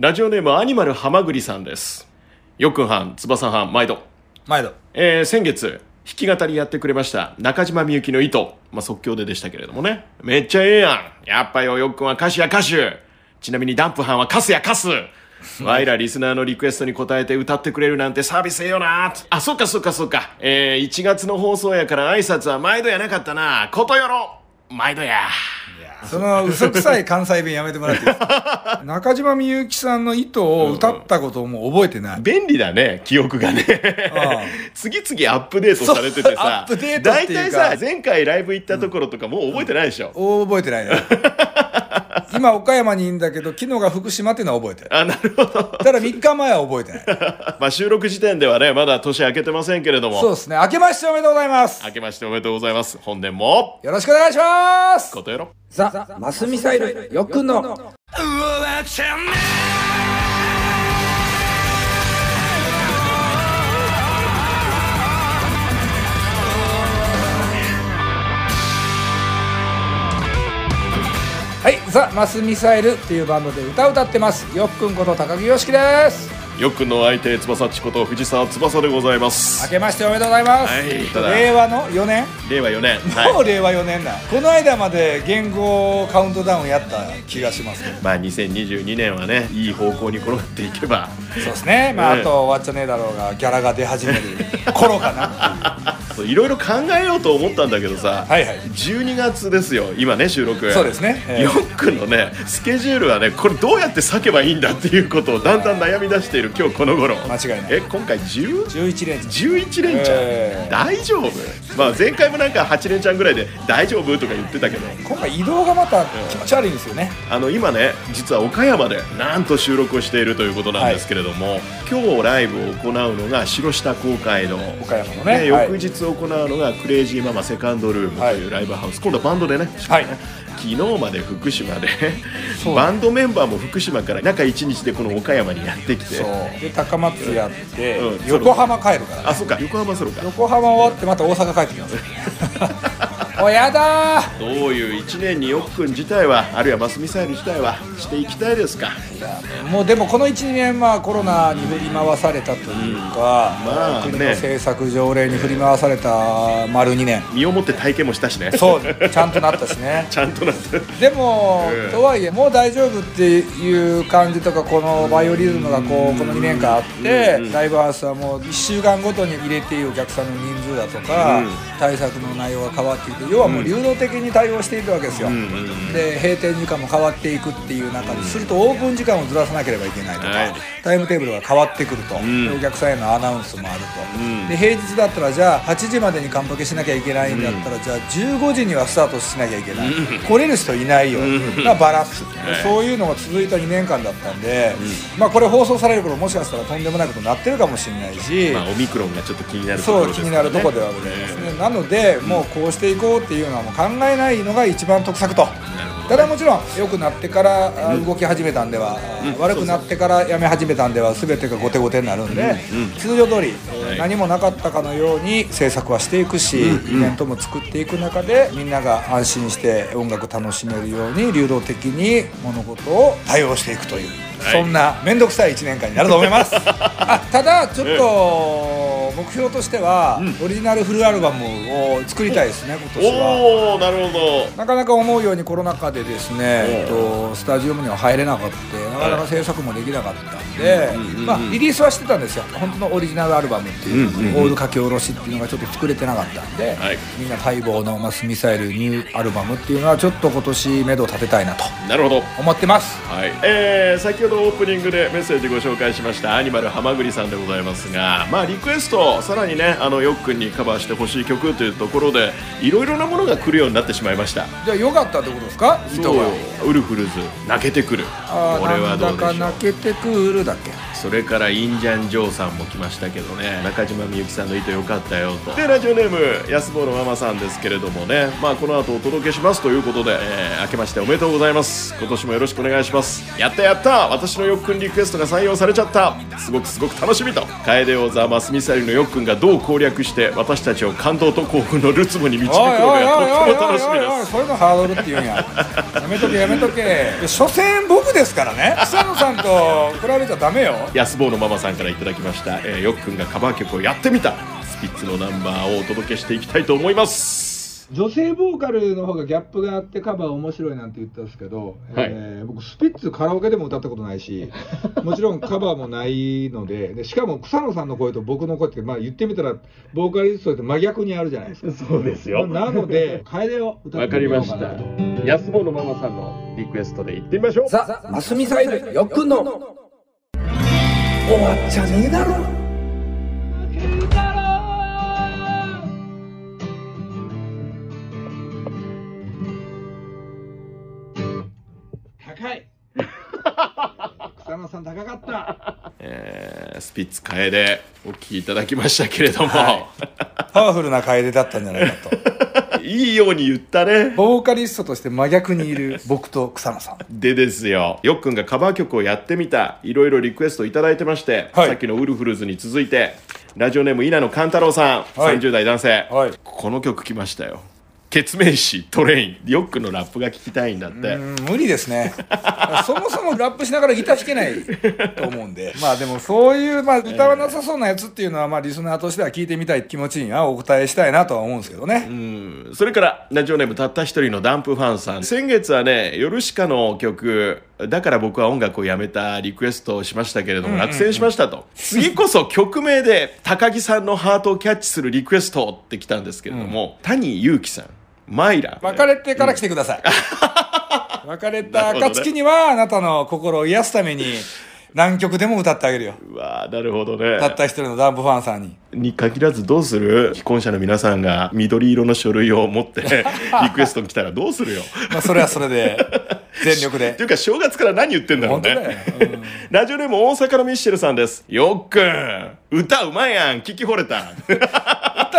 ラジオネームアニマルハマグリさんです。よっくんはん翼はん毎度。毎度。えー先月弾き語りやってくれました中島みゆきの糸、まあ、即興ででしたけれどもね。めっちゃええやん。やっぱよよっくんは歌手や歌手。ちなみにダンプはんはカスやカス。ワイらリスナーのリクエストに応えて歌ってくれるなんてサービスええよな。あそっかそっかそっか。えー、1月の放送やから挨拶は毎度やなかったな。ことよろ。毎度やその嘘くさい関西弁やめてもらっていいですか？中島みゆきさんの糸を歌ったことをもう覚えてない、便利だね記憶がね。次々アップデートされててさアップデートっていうか。大体さ前回ライブ行ったところとかもう覚えてないでしょ、覚えてないね 今岡山にいるんだけど昨日が福島っていうのは覚えてる。あなるほど。ただ3日前は覚えてない。まあ収録時点ではねまだ年明けてませんけれども。そうですね。明けましておめでとうございます。明けましておめでとうございます。本年も。よろしくお願いします。ことよろ。ザ・マスミサイルよっくんのはい、ザ・マスミサイルっていうバンドで歌を歌ってます。よっくんこと高木良樹です。よっくんの相手翼っちこと藤沢翼でございます。明けましておめでとうございます、はいただ。令和の4年？令和4年。はい。もう令和4年だ、この間まで言語カウントダウンやった気がしますけど。まあ2022年はねいい方向に転がっていけば。そうですね。まあ、ええあと終わっちゃねえだろうがギャラが出始める頃かな。そういろいろ考えようと思ったんだけどさ、はいはい。12月ですよ今ね収録。そうですね。ええ。よっくんのねスケジュールはねこれどうやって避けばいいんだっていうことをだんだん悩み出している今日この頃。間違いない。え今回 10? 11連チャン。11連チャン、ええ。大丈夫？まあ前回もなんか8連チャンぐらいで大丈夫？とか言ってたけど。今回移動がまた気持ち悪いんですよね。あの今ね実は岡山でなんと収録をしているということなんですけれども、今日ライブを行うのが白下公会堂。岡山のね。ではい。翌日行うのがクレイジーママセカンドルームというライブハウス、今度はバンドでね、はい昨日まで福島で。そう。バンドメンバーも福島から中1日でこの岡山にやってきて。そう。で高松やって、うん横浜帰るから、ね、あそうか。横浜ソロか。横浜終わってまた大阪帰ってきますおやだー。どういう1年によっくん自体はあるいはマスミサイル自体はしていきたいですか？もうでもこの12年まあコロナに振り回されたというか、まあね。国の政策条例に振り回された丸2年。身をもって体験もしたしね。そうちゃんとなったしね。ちゃんとなってでも、ええとはいえもう大丈夫っていう感じとかこのバイオリズムがこうこの2年間あって、うんライブハウスはもう1週間ごとに入れていいお客さんの人数だとか、うん。対策の内容が変わっていて要はもう流動的に対応していくわけですよ、うんで閉店時間も変わっていくっていう中でするとオープン時間をずらさなければいけないとか、はい。タイムテーブルが変わってくると、お客さんへのアナウンスもあると、うん。で平日だったらじゃあ8時までに完パケしなきゃいけないんだったら、じゃあ15時にはスタートしなきゃいけない、来れる人いないよ、ん。がバラす、はい。そういうのが続いた2年間だったんで、まあこれ放送される頃もしかしたらとんでもないことになってるかもしれないし、まあオミクロンがちょっと気になるとこそうろです気になるところではございますね、なのでもうこうしていこうっていうのはもう考えないのが一番得策と。ただもちろん良くなってからあ動き始めたんでは、悪くなってからやめ始めたんでは全てが後手後手になるんで、通常通り、何もなかったかのように制作はしていくし、イベントも作っていく中でみんなが安心して音楽楽しめるように流動的に物事を対応していくという、はい。そんな面倒くさい1年間になると思います。あただちょっと目標としては、オリジナルフルアルバムを作りたいですね今年は。おおなるほど。なかなか思うようにコロナ禍でですね、えっおと、スタジオには入れなかった。なかなか制作もできなかったんで、まあ、リリースはしてたんですよ。本当のオリジナルアルバムっていう、うんうんうん。オール書き下ろしっていうのがちょっと作れてなかったんで、はい。みんな待望のマスミサイルニューアルバムっていうのはちょっと今年目処を立てたいなとなるほど。思ってます。はい。えー、先ほどオープニングでメッセージご紹介しました。アニマルはまぐりさんでございますがまあリクエストさらにねあのよっくんにカバーしてほしい曲というところでいろいろなものが来るようになってしまいました。じゃあよかったってことですか？糸そう。がウルフルズ泣けてくる。あこれーなんだかはどうでしょう。泣けてくるだっけ。それからインジャン・ジョーさんも来ましたけどね。中島みゆきさんの糸よかったよと。でラジオネーム安坊のママさんですけれどもね。まあこの後お届けしますということで、えー明けましておめでとうございます。今年もよろしくお願いします。やったやった。私のよっくんリクエストが採用されちゃった。すごくすごく楽しみと。楓王座マスミサイルのよっくんがどう攻略して私たちを感動と興奮のるつぼに導くのかがとっても楽しみです。そういうのハードルって言うんや。やめとけやめめとけ。所詮僕ですからね。草野さんと比べちゃダメよ。安坊のママさんからいただきました、えー、よっくんがカバー曲をやってみた。スピッツのナンバーをお届けしていきたいと思います。女性ボーカルの方がギャップがあってカバー面白いなんて言ったんですけど、はい、えー、僕スピッツカラオケでも歌ったことないし もちろんカバーもないのででしかも草野さんの声と僕の声って、まあ、言ってみたらボーカリストって真逆にあるじゃないですか。そうですよ。なので楓を歌ってみようかなと。わかりました。安坊のママさんのリクエストで行ってみましょう。さあマスミサイルよっくんの。終わっちゃねえだろさん高かった。えー、スピッツ楓お聴きいただきましたけれども、はい、パワフルな楓だったんじゃないかと。いいように言ったね。ボーカリストとして真逆にいる僕と草野さん。でですよ。よっくんがカバー曲をやってみた。いろいろリクエスト頂いてまして、はい、さっきのウルフルズに続いて。ラジオネーム稲野勘太郎さん、はい、30代男性、はい、この曲来ましたよ決命詞トレイン。ヨックのラップが聞きたいんだって。無理ですね。そもそもラップしながらギター弾けないと思うんで。まあでもそういう、まあ、歌わなさそうなやつっていうのは、まあ、リスナーとしては聞いてみたい気持ちにはお答えしたいなとは思うんですけどね。うん。それからラジオネームたった一人のダンプファンさん。先月はね「ヨルシカ」の曲だから僕は音楽をやめたリクエストをしましたけれども、落選しましたと。次こそ曲名で高木さんのハートをキャッチするリクエストって来たんですけれども、うん、谷祐樹さん。マイラ。別れてから来てください、うん、別れた暁にはあなたの心を癒すために 何曲でも歌ってあげるよ。うわなるほどね。たった一人のダンプファンさんに。に限らずどうする？既婚者の皆さんが緑色の書類を持って リクエスト来たらどうするよ？まあそれはそれで全力で。っていうか正月から何言ってんだろうね、うん、ラジオネーム大阪のミッシェルさんです。よっくん。歌うまいやん。聞き惚れた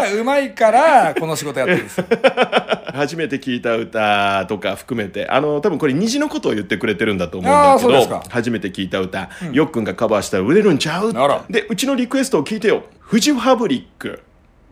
歌うまいからこの仕事やってるんです。初めて聞いた歌とか含めて。あの多分これ虹のことを言ってくれてるんだと思うんだけど初めて聞いた歌、うん、よっくんがカバーしたら売れるんちゃう？でうちのリクエストを聞いてよ。フジファブリック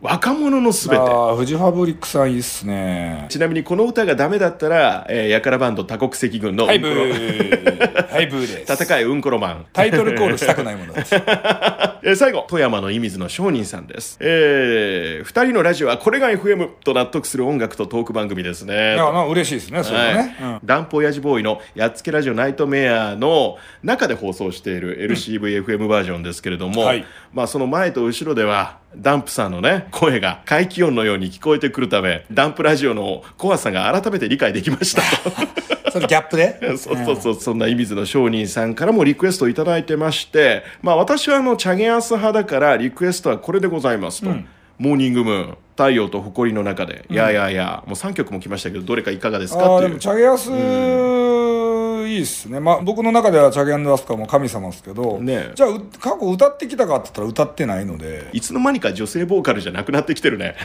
若者のすべて。ああフジファブリックさんいいっすね。ちなみにこの歌がダメだったら、えー、やからバンド多国籍軍のハイブー。ハイブーです。戦いうんころマン。タイトルコールしたくないものです。え最後富山の射水の商人さんです。えー、2人のラジオはこれが FM と納得する音楽とトーク番組ですね。いやまあ嬉しいですねそれはね、はい。うん、ダンプ親父ボーイのやっつけラジオナイトメアの中で放送している LCVFM バージョンですけれども、うんはい、まあその前と後ろではダンプさんのね声が怪気音のように聞こえてくるためダンプラジオの怖さが改めて理解できました。と そのギャップで？そうそうそう、そんな意水の商人さんからもリクエストを頂いてましてまあ私はあのチャゲアス派だからリクエストはこれでございますと、うん、モーニングムーン太陽と誇りの中で、いやいやいやもう3曲も来ましたけどどれかいかがですか？っていう。チャゲアス、うんいいっすね、まあ、僕の中ではチャゲアンド・アスカも神様ですけど、ね、じゃあ過去歌ってきたかって言ったら歌ってないので。いつの間にか女性ボーカルじゃなくなってきてるね。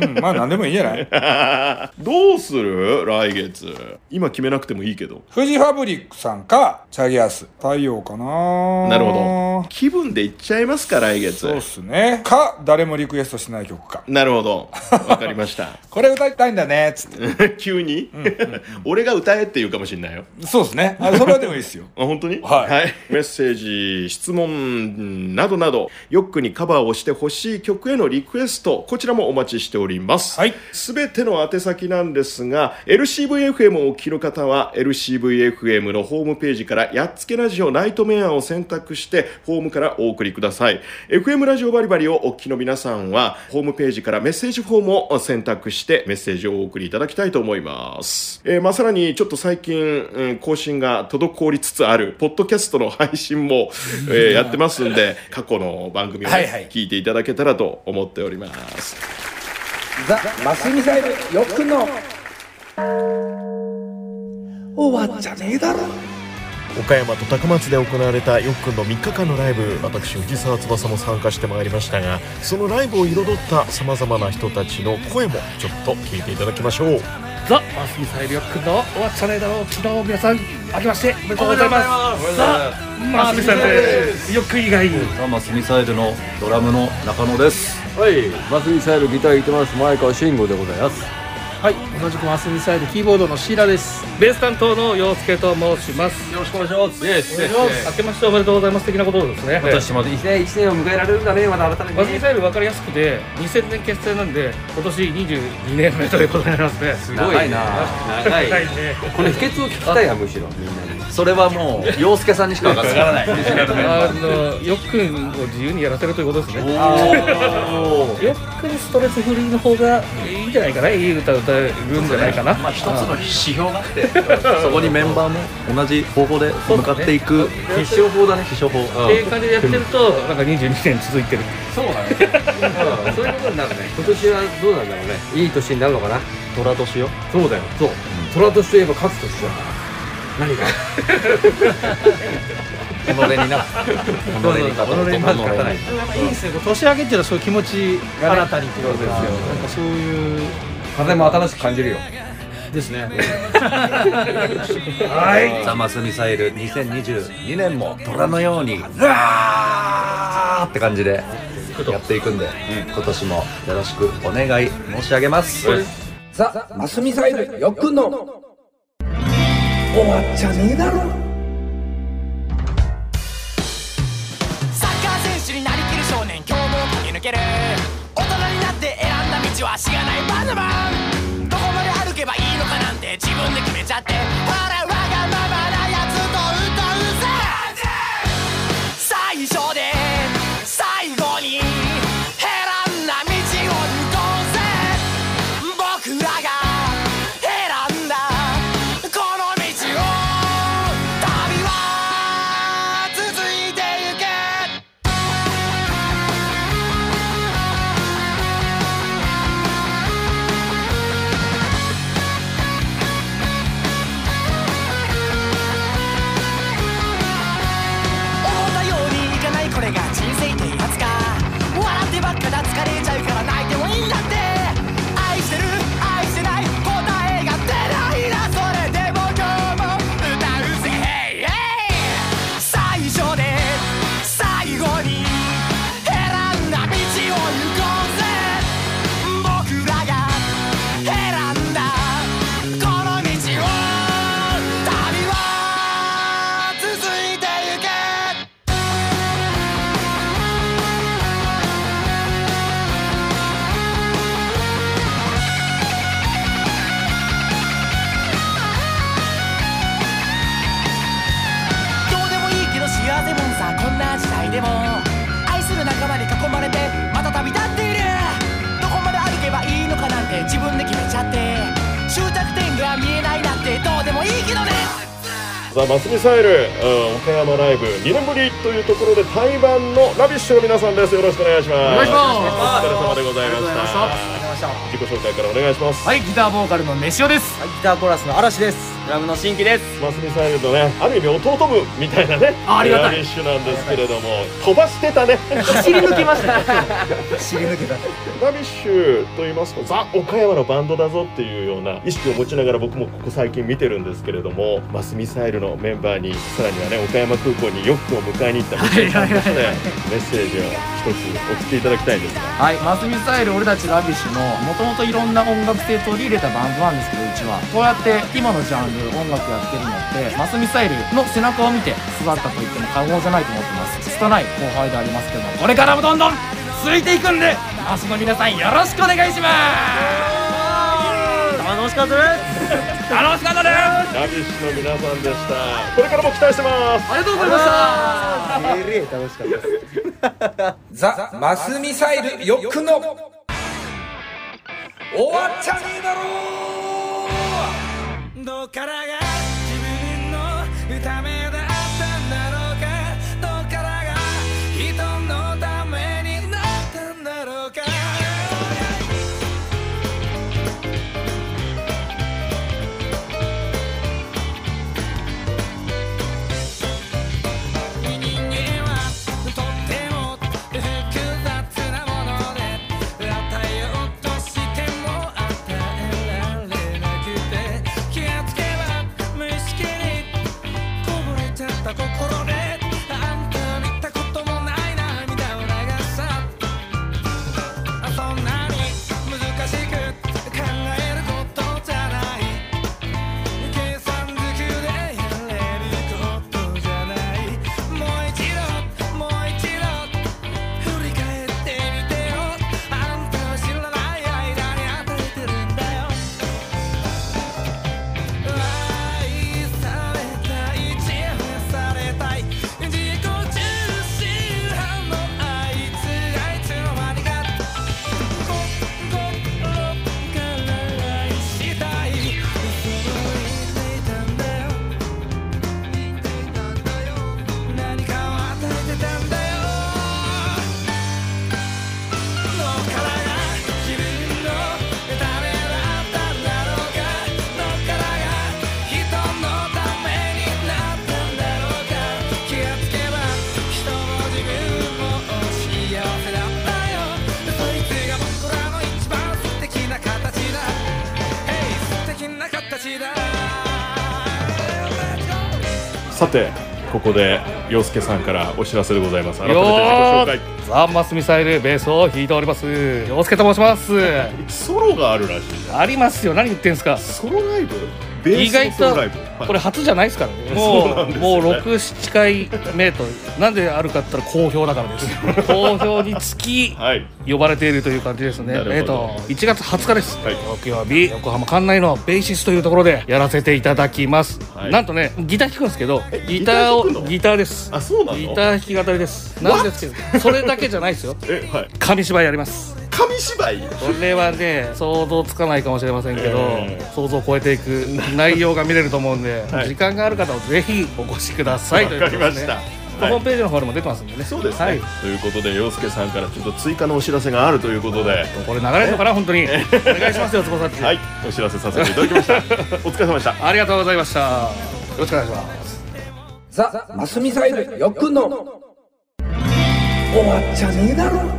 うんまあ何でもいいんじゃない？どうする？来月。今決めなくてもいいけど。フジファブリックさんかチャゲアス。太陽かななるほど。気分でいっちゃいますか来月。そうっすね。か誰もリクエストしない曲か。なるほど。わかりました。これ歌いたいんだねっつって。急に、うんうんうん、俺が歌えって言うかもしれないよ。そうですねねあそれはでもいいですよ。あ本当に、はい、はい、メッセージ質問などなどヨックにカバーをしてほしい曲へのリクエストこちらもお待ちしております。すべ、はい、ての宛先なんですが LCVFM をお聞きの方は LCVFM のホームページからやっつけラジオナイトメアを選択してホームからお送りください。FM ラジオバリバリをお聞きの皆さんはホームページからメッセージフォームを選択してメッセージをお送りいただきたいと思います、えー、まあ、さらにちょっと最近、うん、更新がが滞りつつあるポッドキャストの配信も、えー、やってますんで過去の番組を、ねはいはい、聞いていただけたらと思っておりますザ・マスミサイルよくの終わっちゃねえだろ岡山と高松で行われたよっくんの3日間のライブ私藤沢翼も参加してまいりましたがそのライブを彩ったさまざまな人たちの声もちょっと聞いていただきましょうザ・マスミサイルよっくんの終わっちゃねえだろう昨日皆さん明けましておめでとうございます。ザ・マスミサイルですよっくん以外ザ・マスミサイルのドラムの中野です。はい。マスミサイルギター弾いてます。前川慎吾でございますはい、同じくマスミサイルキーボードのシーラです。ベース担当の陽介と申します。よろしくお願いします。イエス。明けましておめでとうございます的なことですね。私も1年1年を迎えられるんだねまだ改めてマスミサイル分かりやすくて2000年結成なんで今年22年目ということになりますね。す長いな長いね。この秘訣を聞きたいやむしろみんなにそれはもう洋介さんにしか分からないあのよっくんを自由にやらせるということですね。お よっくんストレスフリーの方がいいんじゃないかな？いい歌歌えるんじゃないかな？まあ一つの指標があって そこにメンバーも同じ方法で向かっていく。必勝法だね。必勝法。っていう感じでやってるとなんか22年続いてる。そうだねそういうことになるね。今年はどうなんだろうね？いい年になるのかな？虎年よ。そうだよ。そう。虎年といえば勝つ年だ何が？己にな。己に勝た。ない己にまず勝たない。いいですね。こう年明けっていうのはそういう気持ちが新たにっていうことですよ。なんかそういう。風も新しく感じるよ。ですね。ザマスミサイル2022年も虎のようにうわーって感じでやっていくんで、今年もよろしくお願い申し上げます、ザ・マスミサイルよっくんの。終わっちゃねえだろける。大人になって選んだ道はしがないバナナマン。どこまで歩けばいいのかなんて自分で決めちゃって。サイル、うん岡山ライブ2年ぶりというところで対バンのラビッシュの皆さんです。よろしくお願いします。お願いします。お疲れ様でございました自己紹介からお願いします、はい、ギターボーカルの飯尾です。はい、ギターコーラスの嵐です。ドラムの新規です。マスミサイルのねある意味弟分みたいなねあありがたいラビッシュなんですけれども飛ばしてたね走り抜けました。走り抜けた。ラビッシュと言いますとザ・岡山のバンドだぞっていうような意識を持ちながら僕もここ最近見てるんですけれどもマスミサイルのメンバーにさらにはね岡山空港によっくんを迎えに行った皆さんとしてメッセージを一つ送っていただきたいんですがはい、マスミサイル俺たちラビッシュのもともといろんな音楽性取り入れたバンドなんですけどうちは。こうやって今のジャンル音楽やってるのってマスミサイルの背中を見て育ったと言っても過言じゃないと思ってます。拙い後輩でありますけどこれからもどんどん続いていくんでマスの皆さんよろしくお願いします。楽しかったです。楽しかったです。ラビッシュの皆さんでした。これからも期待してます。ありがとうございました。ザ・マスミサイルよっくんの終わっちゃねえだろう。どっからが自分の歌めさてここで洋介さんからお知らせでございます。改めてよ自己紹介。ーザ・マスミサイルベースを弾いております。洋介と申します。ソロがあるらしい。ありますよ。何言ってんすか。ソロライブ？意外とこれ初じゃないですからね。もうもう67回目となんであるかって言ったら好評だからです。好評につきはい。呼ばれているという感じですね。えっ、と1月20日です、はい。木曜日横浜館内のベーシスというところでやらせていただきます、はい。なんとねギター弾くんですけどギターをギターです。あそうなの？ギター弾き語りです。なんですけどそれだけじゃないですよ。えはい。紙芝居やります紙芝居。これはね想像つかないかもしれませんけど、ええ想像を超えていく内容が見れると思うんで、はい。時間がある方はぜひお越しくださいというわことですねかりました。はいホームページの方にも出てますんでね。そうですね、はい。ということで洋介さんからちょっと追加のお知らせがあるということで。これ流れるのかな本当に。お願いしますよつぼさっちはい。お知らせさせていただきました。お疲れ様でした。ありがとうございました。よろしくお願いします。ザ・マスミサイルよくの。終わっちゃねえだろ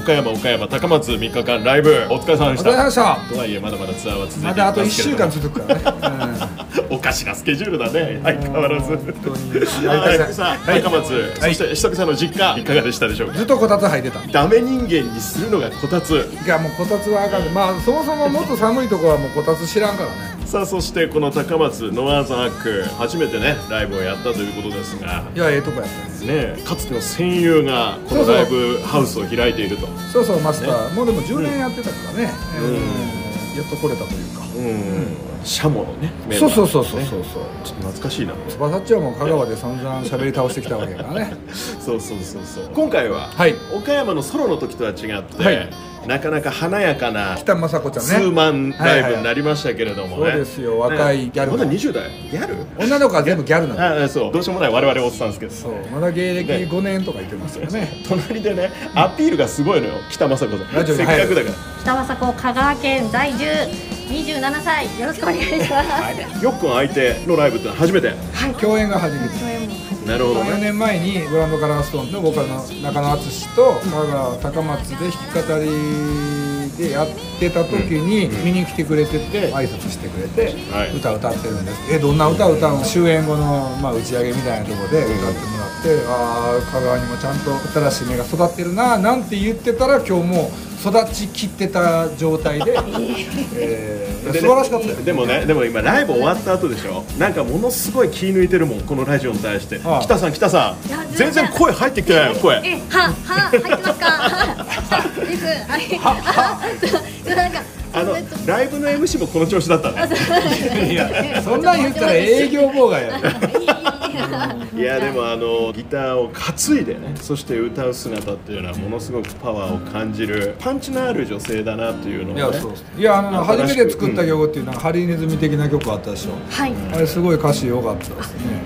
岡山岡山高松3日間ライブ。お疲れ様でした。とはいえまだまだツアーは続いていまだあと1ますけれども週間続くからね、おかしなスケジュールだね。相変わらず。高松、そして久々の実家い。かがでしたでしょうか？ずっとこたつ履いてた。ダメ人間にするのがこたつ。いやもうこたつはあかん。でまあそもそももっと寒いとこはもうこたつ知らんからね。さあそしてこの高松ノアーズアック初めてねライブをやったということですが。いやええとこやったね。ねかつての戦友がこのライブハウスを開いていると。そうそうマスター、もうでも10年やってたからね、うん。やっと来れたというか、うんシャモのねメンバーそうそうそう。そうねそうそうちょっと懐かしいな。バサッチはもう香川で散々喋り倒してきたわけやからね。そうそうそうそう。今回は、はい。岡山のソロの時とは違って、はい。なかなか華やかな北雅子ちゃんツね。ーマンライブになりましたけれどもね、そうですよ。若いギャルが。まだ20代？ギャル？女の子は全部ギャルなのああそう。どうしようもない我々おっさんですけど。そう。まだ芸歴5年とか言ってますよね。隣でねアピールがすごいのよ。北雅子さん。せっかくだから。北雅子香川県在住27歳。よろしくお願いします。よっくん相手のライブって初めて。共演が初めて。なるほど4ね年前にグランドカラーストーンのボーカルの中野敦と香川高松で弾き語りでやってた時に見に来てくれてて挨拶してくれてはい。歌歌ってるんです。えどんな歌歌うの？終演後の、まあ、打ち上げみたいなところで歌ってもらって、ああ香川にもちゃんと新しい芽が育ってるななんて言ってたら今日もう育ちきってた状態で、えー素晴らしかったよ。でもねでも今ライブ終わった後でしょ？なんかものすごい気抜いてるもんこのラジオに対して。ああ。北さん北さん。全然。声入ってきてないよ声。えはは入ってますか？はです。はい。あなんかあのライブの MC もこの調子だったねいやそんなん言ったら営業妨害やいやでもあのギターを担いでねそして歌う姿っていうのはものすごくパワーを感じるパンチのある女性だなっていうのをね。いやそういやあの初めて作った曲っていうのはハリネズミ的な曲あったでしょ。はい。あれすごい歌詞良かったですね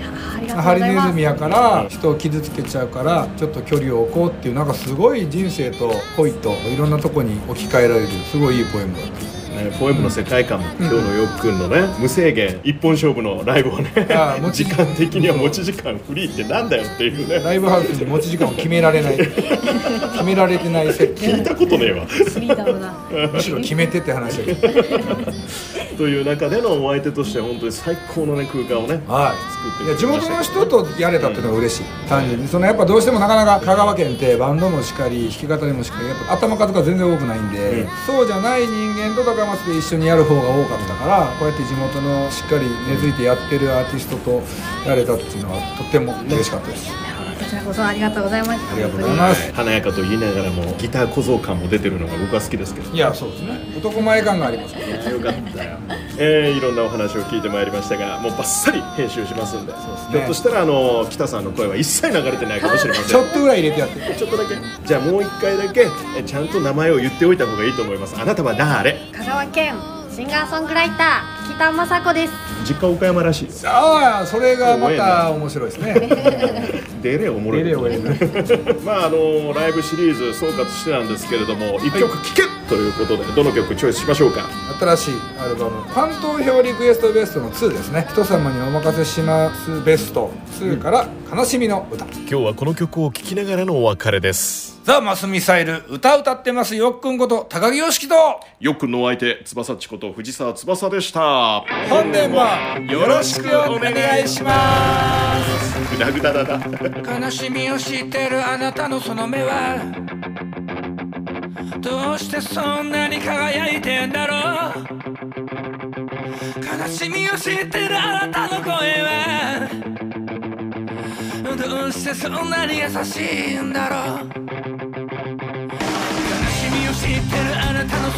ハリネズミやから人を傷つけちゃうからちょっと距離を置こうっていうなんかすごい人生と恋といろんなとこに置き換えられるすごいいいポエムだった。ねポエムの世界観も今日のよっくんのね無制限一本勝負のライブをねああ 持ち時間。的には持ち時間フリーってなんだよっていうね。ライブハウスに持ち時間を決められない。決められてない設聞いたことねえわ。フリーダムなむしろ決めてって話だけど。という中でのお相手として本当に最高のね空間をねはい、作ってくれました。元の人とやれたっていうのが嬉しい、単純に。そのやっぱどうしてもなかなか香川県ってバンドもしかり弾き語りもしかりやっぱ頭数が全然多くないんで、そうじゃない人間と高松で一緒にやる方が多かったからこうやって地元のしっかり根付いてやってるアーティストとやれたっていうのはとっても嬉しかったです、こちらこそありがとうございますありがとうございます。華やかと言いながらもギター小僧感も出てるのが僕は好きですけど。いやそうですね。男前感がありますからよかったよ、えーいろんなお話を聞いてまいりましたがもうバッサリ編集しますんで。ひょっとしたらあの北さんの声は一切流れてないかもしれません。ちょっとぐらい入れてやって。ちょっとだけ。じゃあもう一回だけえちゃんと名前を言っておいた方がいいと思います。あなたは誰？香川県シンガーソングライター北雅子です。実家岡山らしいああそれがまた面白いですね。デレおもろい。デレおえな まああのライブシリーズ総括してなんですけれども一曲聴けということでどの曲チョイスしましょうか？新しいアルバムファン投票リクエストベストの2ですね。人様にお任せしますベスト2から悲しみの歌。今日はこの曲を聴きながらのお別れです。ザ・マスミサイル歌歌ってますよっくんこと高木よしきと。よっくんのお相手翼っちこと藤沢翼でした本年もよろしくお願いします。グダグダだな悲しみを知ってるあなたのその目はどうしてそんなに輝いてんだろう。悲しみを知ってるあなたの声はどうしてそんなに優しいんだろう悲しみを知ってるあなたの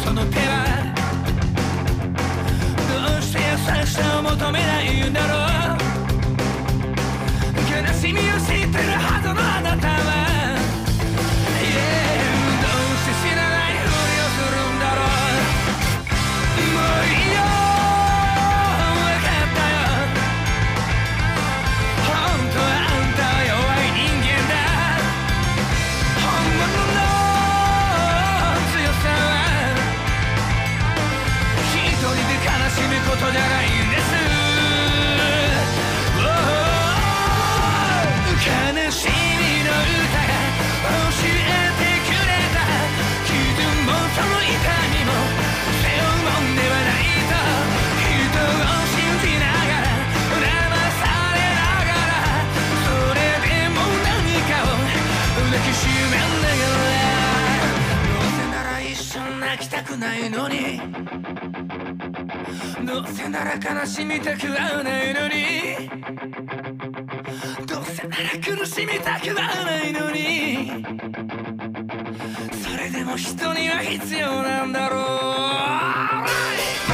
のに。どうせなら悲しみたくはないのに。どうせなら苦しみたくはないのに。それでも人には必要なんだろう。